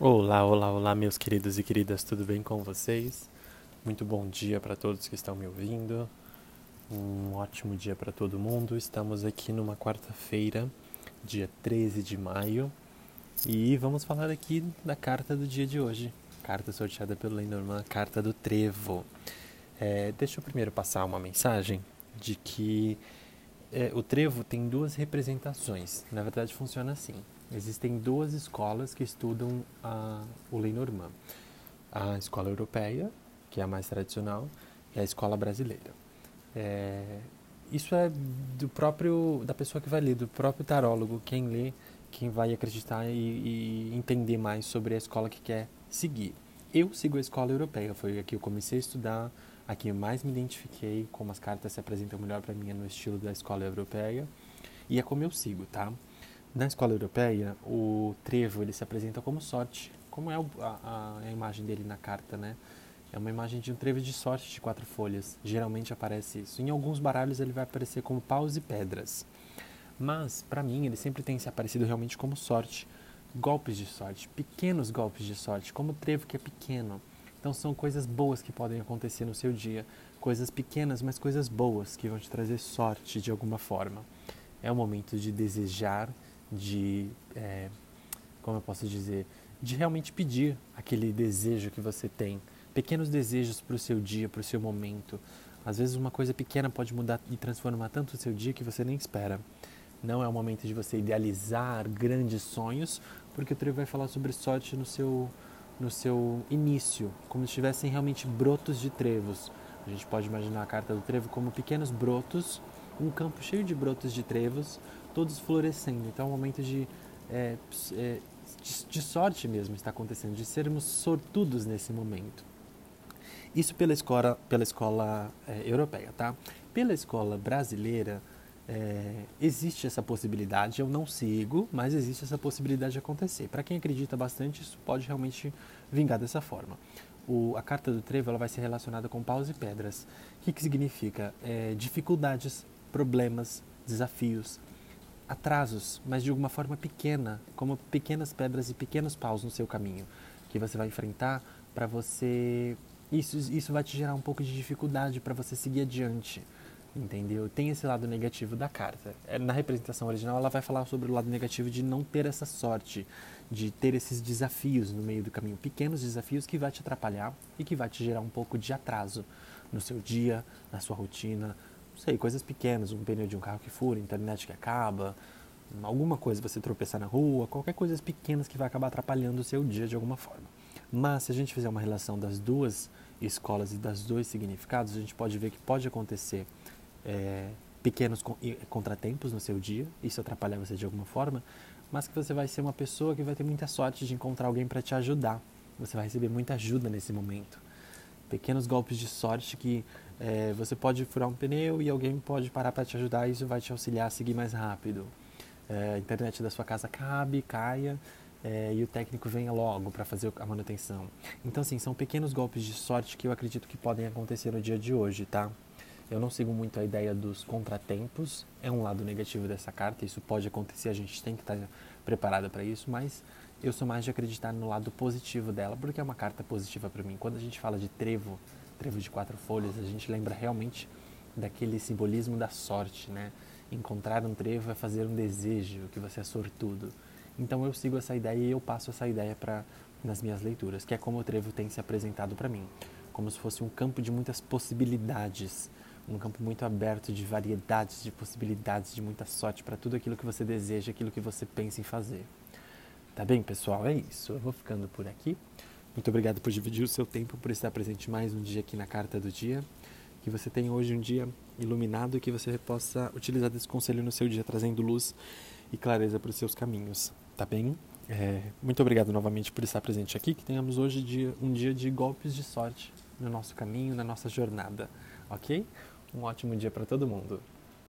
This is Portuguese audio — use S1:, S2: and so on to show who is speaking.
S1: Olá, olá, olá, meus queridos e queridas, tudo bem com vocês? Muito bom dia para todos que estão me ouvindo. Um ótimo dia para todo mundo. Estamos aqui numa quarta-feira, dia 13 de maio, e vamos falar aqui da carta do dia de hoje. Carta sorteada pelo Lenormand, carta do Trevo. É, deixa eu primeiro passar uma mensagem de que é, o Trevo tem duas representações. Na verdade, funciona assim Existem duas escolas que estudam a, o Lenormand. A escola europeia, que é a mais tradicional, e a escola brasileira. É, isso é do próprio da pessoa que vai ler, do próprio tarólogo, quem lê, quem vai acreditar e, e entender mais sobre a escola que quer seguir. Eu sigo a escola europeia, foi aqui que eu comecei a estudar, aqui eu mais me identifiquei, como as cartas se apresentam melhor para mim é no estilo da escola europeia, e é como eu sigo, tá? Na escola europeia, o trevo ele se apresenta como sorte, como é a, a, imagem dele na carta, né? É uma imagem de um trevo de sorte de quatro folhas. Geralmente aparece isso. Em alguns baralhos ele vai aparecer como paus e pedras. Mas, para mim, ele sempre tem se aparecido realmente como sorte. Golpes de sorte, pequenos golpes de sorte, como o trevo que é pequeno. Então são coisas boas que podem acontecer no seu dia. Coisas pequenas, mas coisas boas que vão te trazer sorte de alguma forma. É o momento de desejar de, é, como eu posso dizer, de realmente pedir aquele desejo que você tem. Pequenos desejos para o seu dia, para o seu momento. Às vezes uma coisa pequena pode mudar e transformar tanto o seu dia que você nem espera. Não é o momento de você idealizar grandes sonhos, porque o trevo vai falar sobre sorte no seu, no seu início, como se tivessem realmente brotos de trevos. A gente pode imaginar a carta do trevo como pequenos brotos, um campo cheio de brotos de trevos, todos florescendo. Então é um momento de, é, é, de, de, sorte mesmo está acontecendo, de sermos sortudos nesse momento. Isso pela escola, pela escola é, europeia, tá? Pela escola brasileira, é, existe essa possibilidade, eu não sigo, mas existe essa possibilidade de acontecer. Para quem acredita bastante, isso pode realmente vingar dessa forma. O, a carta do trevo ela vai ser relacionada com paus e pedras. O que, que significa? É, dificuldades, problemas, desafios, atrasos, mas de alguma forma pequena, como pequenas pedras e pequenos paus no seu caminho, que você vai enfrentar para você. Isso, isso vai te gerar um pouco de dificuldade para você seguir adiante, entendeu? Tem esse lado negativo da carta. É, na representação original, ela vai falar sobre o lado negativo de não ter essa sorte, de ter esses desafios no meio do caminho, pequenos desafios que vai te atrapalhar e que vai te gerar um pouco de atraso no seu dia, na sua rotina, sei, coisas pequenas, um pneu de um carro que fura, internet que acaba, alguma coisa, você tropeçar na rua, qualquer coisa pequenas que vai acabar atrapalhando o seu dia de alguma forma. Mas se a gente fizer uma relação das duas escolas e das dois significados, a gente pode ver que pode acontecer é, pequenos contratempos no seu dia, isso atrapalhar você de alguma forma, mas que você vai ser uma pessoa que vai ter muita sorte de encontrar alguém para te ajudar. Você vai receber muita ajuda nesse momento. Pequenos golpes de sorte que é, você pode furar um pneu e alguém pode parar para te ajudar e isso vai te auxiliar a seguir mais rápido. É, a internet da sua casa cabe, caia é, e o técnico venha logo para fazer a manutenção. Então, assim, são pequenos golpes de sorte que eu acredito que podem acontecer no dia de hoje, tá? Eu não sigo muito a ideia dos contratempos, é um lado negativo dessa carta, isso pode acontecer, a gente tem que estar preparada para isso, mas eu sou mais de acreditar no lado positivo dela, porque é uma carta positiva para mim. Quando a gente fala de trevo, trevo de quatro folhas, a gente lembra realmente daquele simbolismo da sorte, né? Encontrar um trevo é fazer um desejo, que você é sortudo. Então eu sigo essa ideia e eu passo essa ideia para nas minhas leituras, que é como o trevo tem se apresentado para mim, como se fosse um campo de muitas possibilidades, um campo muito aberto de variedades de possibilidades, de muita sorte para tudo aquilo que você deseja, aquilo que você pensa em fazer. Tá bem, pessoal? É isso. Eu vou ficando por aqui. Muito obrigado por dividir o seu tempo, por estar presente mais um dia aqui na Carta do Dia. Que você tenha hoje um dia iluminado e que você possa utilizar desse conselho no seu dia, trazendo luz e clareza para os seus caminhos. Tá bem? É, muito obrigado novamente por estar presente aqui. Que tenhamos hoje dia, um dia de golpes de sorte no nosso caminho, na nossa jornada. Ok? Um ótimo dia para todo mundo.